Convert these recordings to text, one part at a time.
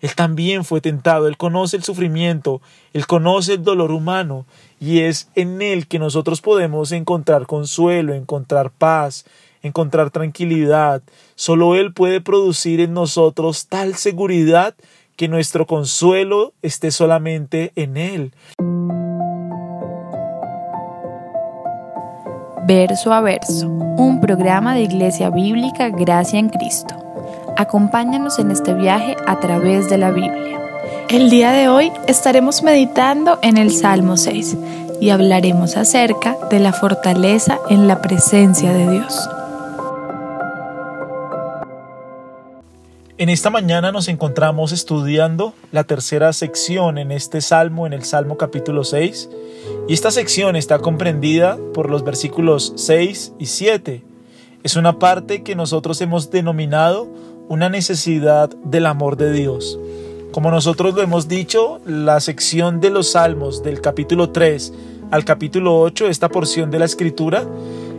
Él también fue tentado, Él conoce el sufrimiento, Él conoce el dolor humano y es en Él que nosotros podemos encontrar consuelo, encontrar paz, encontrar tranquilidad. Solo Él puede producir en nosotros tal seguridad que nuestro consuelo esté solamente en Él. Verso a verso, un programa de Iglesia Bíblica Gracia en Cristo. Acompáñanos en este viaje a través de la Biblia. El día de hoy estaremos meditando en el Salmo 6 y hablaremos acerca de la fortaleza en la presencia de Dios. En esta mañana nos encontramos estudiando la tercera sección en este salmo, en el Salmo capítulo 6, y esta sección está comprendida por los versículos 6 y 7. Es una parte que nosotros hemos denominado una necesidad del amor de Dios. Como nosotros lo hemos dicho, la sección de los salmos del capítulo 3 al capítulo 8, esta porción de la escritura,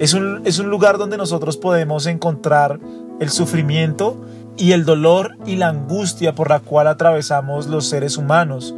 es un, es un lugar donde nosotros podemos encontrar el sufrimiento, y el dolor y la angustia por la cual atravesamos los seres humanos.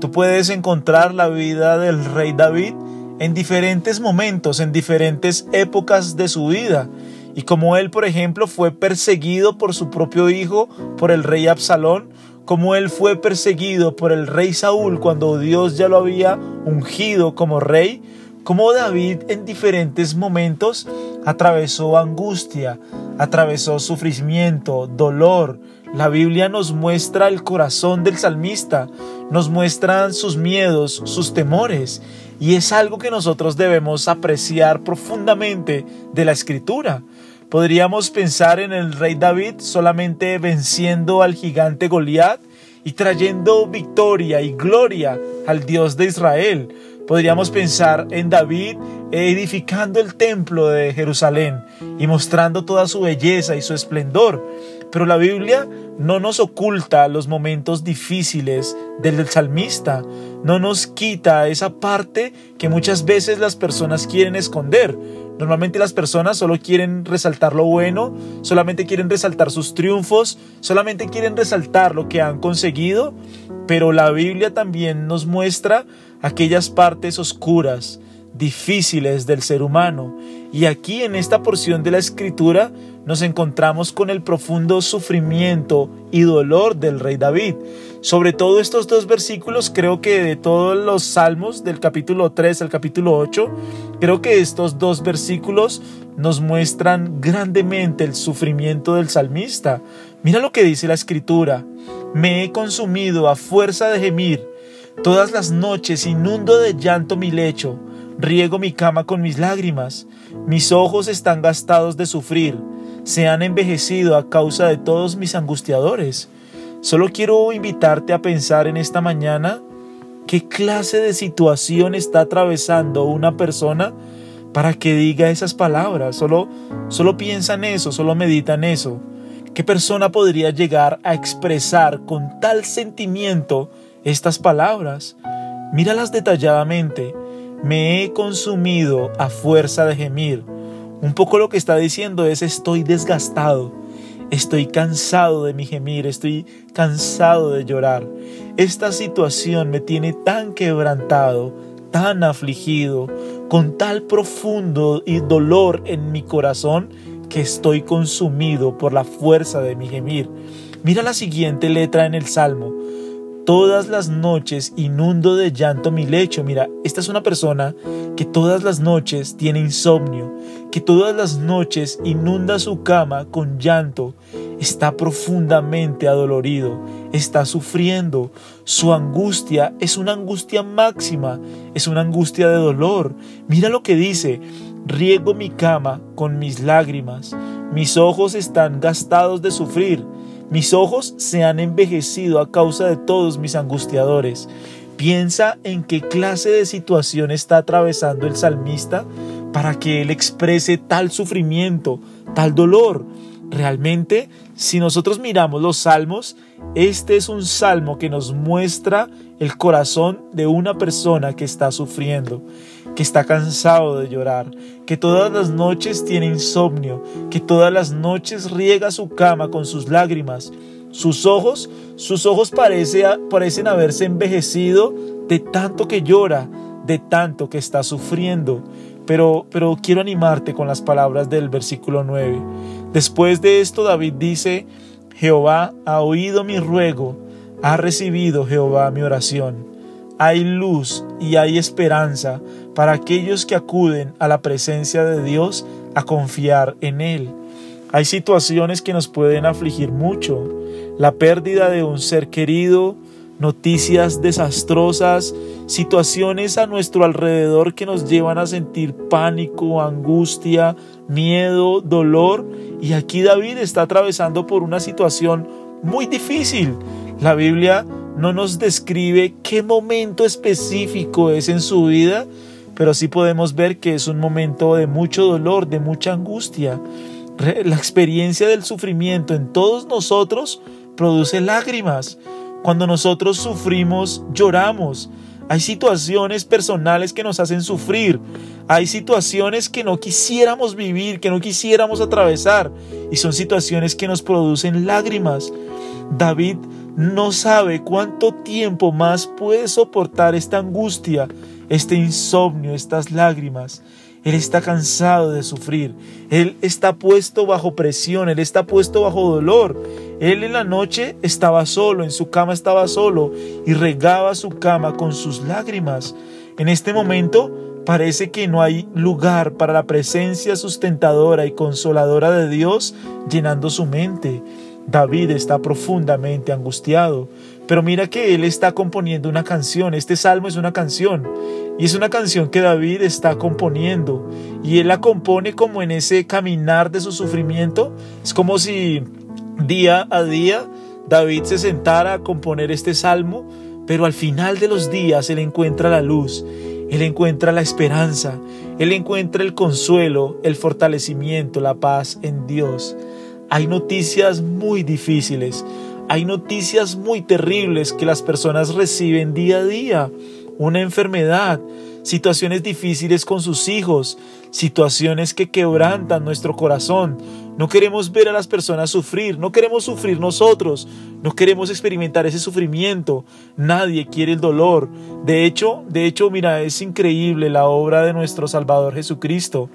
Tú puedes encontrar la vida del rey David en diferentes momentos, en diferentes épocas de su vida. Y como él, por ejemplo, fue perseguido por su propio hijo, por el rey Absalón, como él fue perseguido por el rey Saúl cuando Dios ya lo había ungido como rey, como David en diferentes momentos atravesó angustia, atravesó sufrimiento, dolor. La Biblia nos muestra el corazón del salmista, nos muestran sus miedos, sus temores, y es algo que nosotros debemos apreciar profundamente de la escritura. Podríamos pensar en el rey David solamente venciendo al gigante Goliat y trayendo victoria y gloria al Dios de Israel, Podríamos pensar en David edificando el templo de Jerusalén y mostrando toda su belleza y su esplendor. Pero la Biblia no nos oculta los momentos difíciles del salmista, no nos quita esa parte que muchas veces las personas quieren esconder. Normalmente las personas solo quieren resaltar lo bueno, solamente quieren resaltar sus triunfos, solamente quieren resaltar lo que han conseguido, pero la Biblia también nos muestra aquellas partes oscuras, difíciles del ser humano. Y aquí en esta porción de la escritura nos encontramos con el profundo sufrimiento y dolor del rey David. Sobre todo estos dos versículos, creo que de todos los salmos, del capítulo 3 al capítulo 8, creo que estos dos versículos nos muestran grandemente el sufrimiento del salmista. Mira lo que dice la escritura. Me he consumido a fuerza de gemir Todas las noches inundo de llanto mi lecho, riego mi cama con mis lágrimas, mis ojos están gastados de sufrir, se han envejecido a causa de todos mis angustiadores. Solo quiero invitarte a pensar en esta mañana qué clase de situación está atravesando una persona para que diga esas palabras. Solo, solo piensa en eso, solo medita en eso. ¿Qué persona podría llegar a expresar con tal sentimiento estas palabras. Míralas detalladamente. Me he consumido a fuerza de gemir. Un poco lo que está diciendo es estoy desgastado. Estoy cansado de mi gemir, estoy cansado de llorar. Esta situación me tiene tan quebrantado, tan afligido, con tal profundo y dolor en mi corazón que estoy consumido por la fuerza de mi gemir. Mira la siguiente letra en el Salmo. Todas las noches inundo de llanto mi lecho. Mira, esta es una persona que todas las noches tiene insomnio, que todas las noches inunda su cama con llanto. Está profundamente adolorido, está sufriendo. Su angustia es una angustia máxima, es una angustia de dolor. Mira lo que dice, riego mi cama con mis lágrimas, mis ojos están gastados de sufrir mis ojos se han envejecido a causa de todos mis angustiadores. Piensa en qué clase de situación está atravesando el salmista para que él exprese tal sufrimiento, tal dolor. Realmente, si nosotros miramos los salmos, este es un salmo que nos muestra el corazón de una persona que está sufriendo que está cansado de llorar, que todas las noches tiene insomnio, que todas las noches riega su cama con sus lágrimas. Sus ojos, sus ojos parece, parecen haberse envejecido de tanto que llora, de tanto que está sufriendo. Pero, pero quiero animarte con las palabras del versículo 9. Después de esto David dice, Jehová ha oído mi ruego, ha recibido Jehová mi oración. Hay luz y hay esperanza para aquellos que acuden a la presencia de Dios a confiar en Él. Hay situaciones que nos pueden afligir mucho. La pérdida de un ser querido, noticias desastrosas, situaciones a nuestro alrededor que nos llevan a sentir pánico, angustia, miedo, dolor. Y aquí David está atravesando por una situación muy difícil. La Biblia no nos describe qué momento específico es en su vida, pero sí podemos ver que es un momento de mucho dolor, de mucha angustia. La experiencia del sufrimiento en todos nosotros produce lágrimas. Cuando nosotros sufrimos, lloramos. Hay situaciones personales que nos hacen sufrir. Hay situaciones que no quisiéramos vivir, que no quisiéramos atravesar. Y son situaciones que nos producen lágrimas. David no sabe cuánto tiempo más puede soportar esta angustia, este insomnio, estas lágrimas. Él está cansado de sufrir. Él está puesto bajo presión. Él está puesto bajo dolor. Él en la noche estaba solo, en su cama estaba solo y regaba su cama con sus lágrimas. En este momento parece que no hay lugar para la presencia sustentadora y consoladora de Dios llenando su mente. David está profundamente angustiado, pero mira que él está componiendo una canción, este salmo es una canción, y es una canción que David está componiendo, y él la compone como en ese caminar de su sufrimiento, es como si día a día David se sentara a componer este salmo, pero al final de los días él encuentra la luz, él encuentra la esperanza, él encuentra el consuelo, el fortalecimiento, la paz en Dios. Hay noticias muy difíciles, hay noticias muy terribles que las personas reciben día a día. Una enfermedad, situaciones difíciles con sus hijos, situaciones que quebrantan nuestro corazón. No queremos ver a las personas sufrir, no queremos sufrir nosotros, no queremos experimentar ese sufrimiento. Nadie quiere el dolor. De hecho, de hecho, mira, es increíble la obra de nuestro Salvador Jesucristo,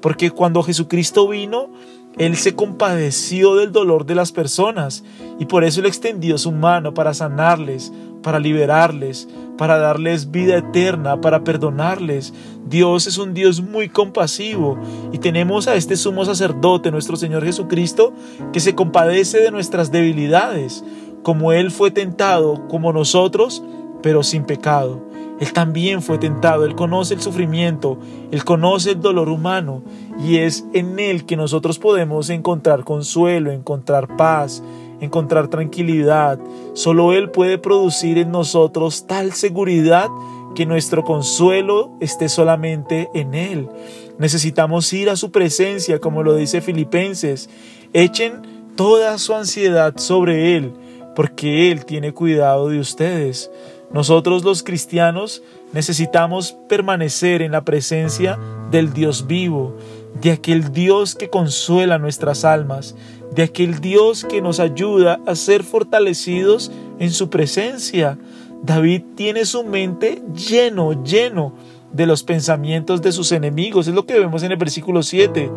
porque cuando Jesucristo vino, él se compadeció del dolor de las personas y por eso Él extendió su mano para sanarles, para liberarles, para darles vida eterna, para perdonarles. Dios es un Dios muy compasivo y tenemos a este sumo sacerdote, nuestro Señor Jesucristo, que se compadece de nuestras debilidades, como Él fue tentado, como nosotros, pero sin pecado. Él también fue tentado, Él conoce el sufrimiento, Él conoce el dolor humano y es en Él que nosotros podemos encontrar consuelo, encontrar paz, encontrar tranquilidad. Solo Él puede producir en nosotros tal seguridad que nuestro consuelo esté solamente en Él. Necesitamos ir a su presencia, como lo dice Filipenses. Echen toda su ansiedad sobre Él, porque Él tiene cuidado de ustedes. Nosotros los cristianos necesitamos permanecer en la presencia del Dios vivo, de aquel Dios que consuela nuestras almas, de aquel Dios que nos ayuda a ser fortalecidos en su presencia. David tiene su mente lleno, lleno de los pensamientos de sus enemigos. Es lo que vemos en el versículo 7.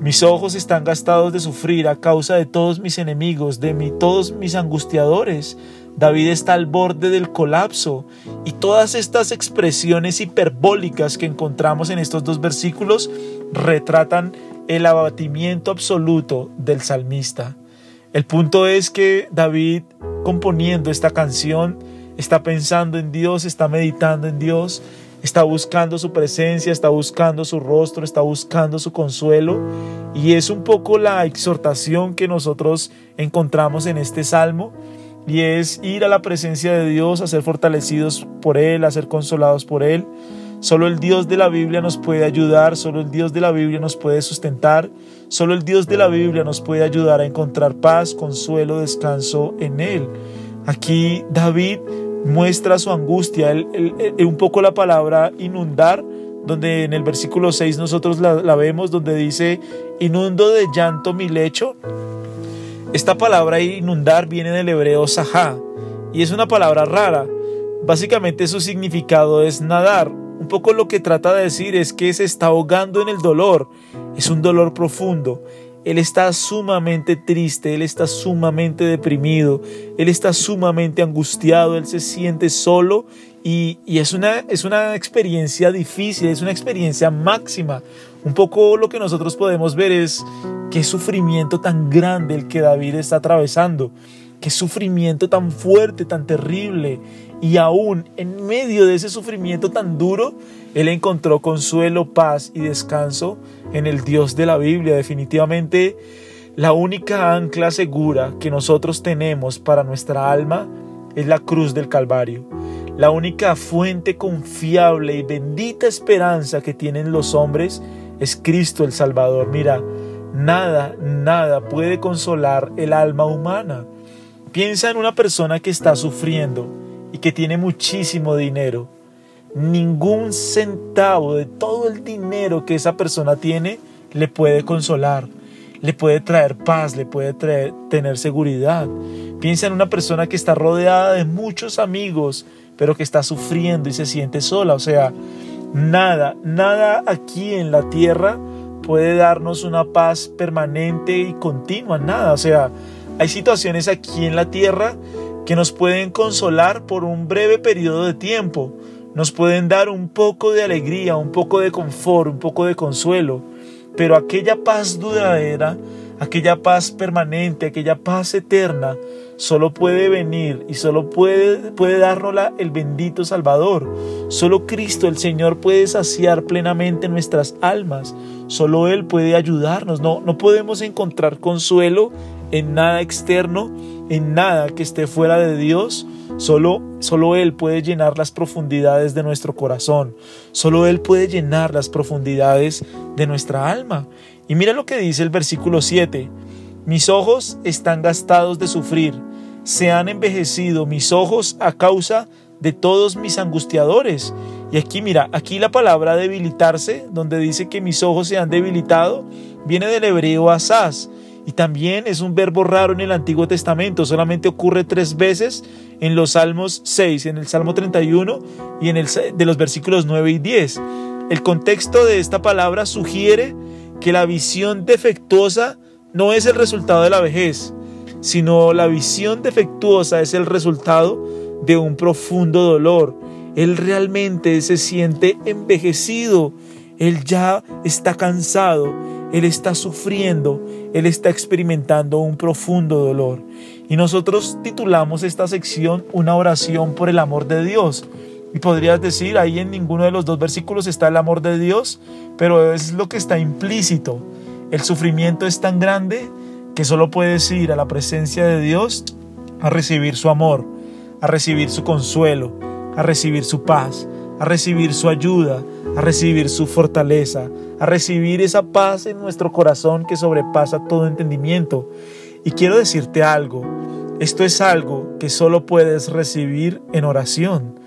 Mis ojos están gastados de sufrir a causa de todos mis enemigos, de mí, todos mis angustiadores. David está al borde del colapso y todas estas expresiones hiperbólicas que encontramos en estos dos versículos retratan el abatimiento absoluto del salmista. El punto es que David, componiendo esta canción, está pensando en Dios, está meditando en Dios, está buscando su presencia, está buscando su rostro, está buscando su consuelo. Y es un poco la exhortación que nosotros encontramos en este salmo y es ir a la presencia de Dios, a ser fortalecidos por Él, a ser consolados por Él. Solo el Dios de la Biblia nos puede ayudar, solo el Dios de la Biblia nos puede sustentar, solo el Dios de la Biblia nos puede ayudar a encontrar paz, consuelo, descanso en Él. Aquí David muestra su angustia, un poco la palabra inundar, donde en el versículo 6 nosotros la, la vemos, donde dice, inundo de llanto mi lecho Esta palabra inundar viene del hebreo sahá y es una palabra rara. Básicamente su significado es nadar. Un poco lo que trata de decir es que se está ahogando en el dolor. Es un dolor profundo. Él está sumamente triste, él está sumamente deprimido, él está sumamente angustiado, él se siente solo y, es, una, es una experiencia difícil, es una experiencia máxima. Un poco lo que nosotros podemos ver es qué sufrimiento tan grande el que David está atravesando, qué sufrimiento tan fuerte, tan terrible. Y aún en medio de ese sufrimiento tan duro, él encontró consuelo, paz y descanso en el Dios de la Biblia. Definitivamente la única ancla segura que nosotros tenemos para nuestra alma es la cruz del Calvario. La única fuente confiable y bendita esperanza que tienen los hombres es Cristo el Salvador. Mira, nada, nada puede consolar el alma humana. Piensa en una persona que está sufriendo y que tiene muchísimo dinero ningún centavo de todo el dinero que esa persona tiene le puede consolar, le puede traer paz, le puede traer, tener seguridad. Piensa en una persona que está rodeada de muchos amigos, pero que está sufriendo y se siente sola. O sea, nada, nada aquí en la tierra puede darnos una paz permanente y continua, nada. O sea, hay situaciones aquí en la tierra que nos pueden consolar por un breve periodo de tiempo, nos pueden dar un poco de alegría, un poco de confort, un poco de consuelo, pero aquella paz duradera, aquella paz permanente, aquella paz eterna, solo puede venir y solo puede, puede dárnosla el bendito Salvador. Solo Cristo, el Señor, puede saciar plenamente nuestras almas. Solo Él puede ayudarnos. No, no podemos encontrar consuelo en nada externo, en nada que esté fuera de Dios Solo, solo Él puede llenar las profundidades de nuestro corazón. Solo Él puede llenar las profundidades de nuestra alma. Y mira lo que dice el versículo 7. Mis ojos están gastados de sufrir. Se han envejecido mis ojos a causa de todos mis angustiadores. Y aquí mira, aquí la palabra debilitarse, donde dice que mis ojos se han debilitado, viene del hebreo asaz y también es un verbo raro en el Antiguo Testamento, solamente ocurre tres veces en los Salmos 6, en el Salmo 31 y en el de los versículos 9 y 10. El contexto de esta palabra sugiere que la visión defectuosa no es el resultado de la vejez, sino la visión defectuosa es el resultado de un profundo dolor. Él realmente se siente envejecido, él ya está cansado, él está sufriendo, Él está experimentando un profundo dolor. Y nosotros titulamos esta sección Una oración por el amor de Dios. Y podrías decir, ahí en ninguno de los dos versículos está el amor de Dios, pero es lo que está implícito. El sufrimiento es tan grande que solo puedes ir a la presencia de Dios a recibir su amor, a recibir su consuelo, a recibir su paz, a recibir su ayuda, a recibir su fortaleza, a recibir esa paz en nuestro corazón que sobrepasa todo entendimiento. Y quiero decirte algo, esto es algo que solo puedes recibir en oración.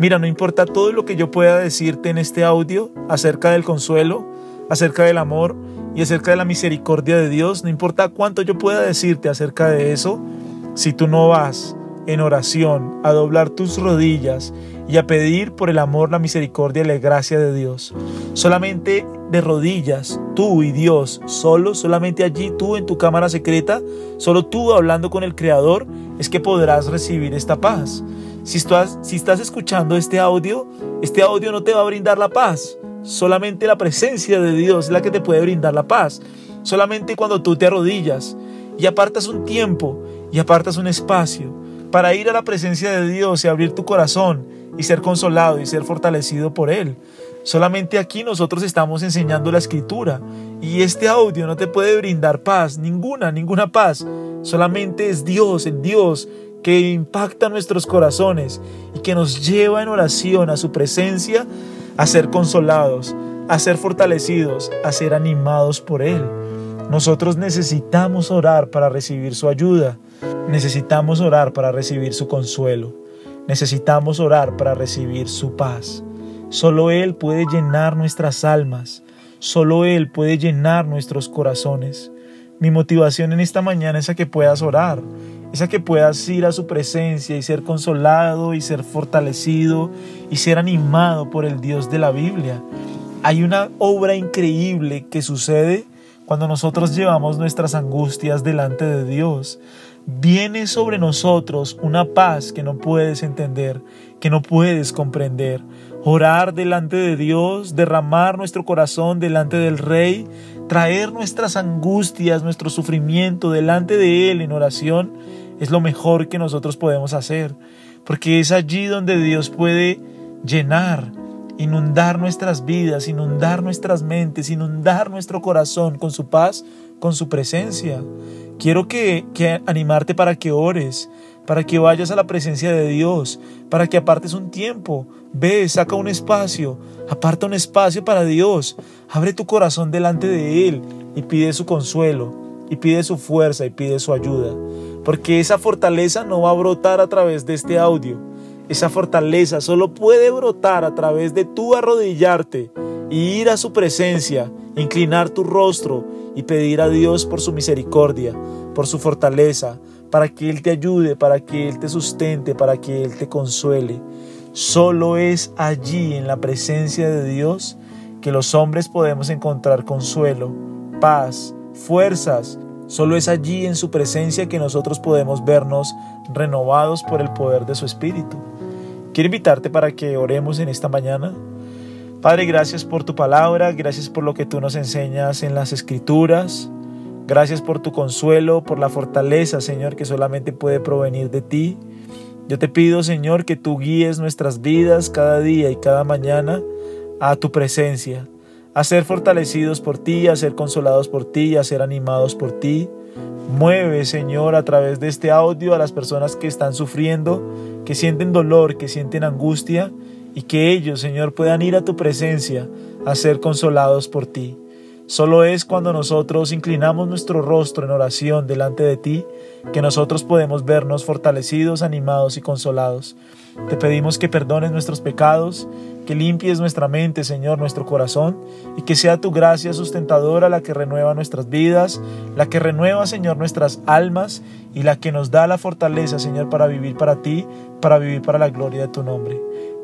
Mira, no importa todo lo que yo pueda decirte en este audio acerca del consuelo, acerca del amor y acerca de la misericordia de Dios, no importa cuánto yo pueda decirte acerca de eso, si tú no vas en oración a doblar tus rodillas y a pedir por el amor, la misericordia y la gracia de Dios. Solamente de rodillas, tú y Dios, solo, solamente allí tú en tu cámara secreta, solo tú hablando con el Creador, es que podrás recibir esta paz. Si estás, si estás escuchando este audio, este audio no te va a brindar la paz. Solamente la presencia de Dios es la que te puede brindar la paz. Solamente cuando tú te arrodillas y apartas un tiempo y apartas un espacio para ir a la presencia de Dios y abrir tu corazón y ser consolado y ser fortalecido por Él. Solamente aquí nosotros estamos enseñando la escritura y este audio no te puede brindar paz, ninguna, ninguna paz. Solamente es Dios, el Dios que impacta nuestros corazones y que nos lleva en oración a su presencia a ser consolados, a ser fortalecidos, a ser animados por Él. Nosotros necesitamos orar para recibir su ayuda, necesitamos orar para recibir su consuelo. Necesitamos orar para recibir su paz. Solo Él puede llenar nuestras almas. Solo Él puede llenar nuestros corazones. Mi motivación en esta mañana es a que puedas orar, es a que puedas ir a su presencia y ser consolado y ser fortalecido y ser animado por el Dios de la Biblia. Hay una obra increíble que sucede cuando nosotros llevamos nuestras angustias delante de Dios. Viene sobre nosotros una paz que no puedes entender, que no puedes comprender. Orar delante de Dios, derramar nuestro corazón delante del Rey, traer nuestras angustias, nuestro sufrimiento delante de Él en oración, es lo mejor que nosotros podemos hacer, porque es allí donde Dios puede llenar, inundar nuestras vidas, inundar nuestras mentes, inundar nuestro corazón con su paz, con su presencia. Quiero que, que animarte para que ores, para que vayas a la presencia de Dios, para que apartes un tiempo. Ve, saca un espacio, aparta un espacio para Dios. Abre tu corazón delante de Él y pide su consuelo, y pide su fuerza y pide su ayuda. Porque esa fortaleza no va a brotar a través de este audio. Esa fortaleza solo puede brotar a través de tú arrodillarte y ir a su presencia, inclinar tu rostro y pedir a Dios por su misericordia, por su fortaleza, para que Él te ayude, para que Él te sustente, para que Él te consuele. Solo es allí en la presencia de Dios que los hombres podemos encontrar consuelo, paz, fuerzas. Solo es allí en su presencia que nosotros podemos vernos renovados por el poder de su Espíritu. Quiero invitarte para que oremos en esta mañana. Padre, gracias por tu palabra, gracias por lo que tú nos enseñas en las escrituras. Gracias por tu consuelo, por la fortaleza, Señor, que solamente puede provenir de ti. Yo te pido, Señor, que tú guíes nuestras vidas cada día y cada mañana a tu presencia, a ser fortalecidos por ti, a ser consolados por ti, a ser animados por ti. Mueve, Señor, a través de este audio a las personas que están sufriendo, que sienten dolor, que sienten angustia, y que ellos, Señor, puedan ir a tu presencia a ser consolados por ti. Solo es cuando nosotros inclinamos nuestro rostro en oración delante de ti que nosotros podemos vernos fortalecidos, animados y consolados. Te pedimos que perdones nuestros pecados, que limpies nuestra mente, Señor, nuestro corazón, y que sea tu gracia sustentadora la que renueva nuestras vidas, la que renueva, Señor, nuestras almas y la que nos da la fortaleza, Señor, para vivir para ti, para vivir para la gloria de tu nombre.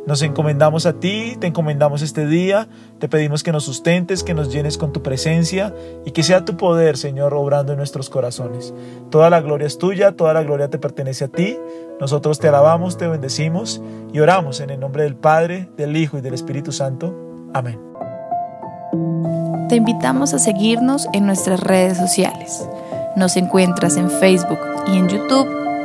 Nos encomendamos a ti, te encomendamos este día, te pedimos que nos sustentes, que nos llenes con tu presencia y que sea tu poder, Señor, obrando en nuestros corazones. Toda la gloria es tuya, toda la gloria te pertenece a ti. Nosotros te alabamos, te bendecimos y oramos en el nombre del Padre, del Hijo y del Espíritu Santo. Amén. Te invitamos a seguirnos en nuestras redes sociales. Nos encuentras en Facebook y en YouTube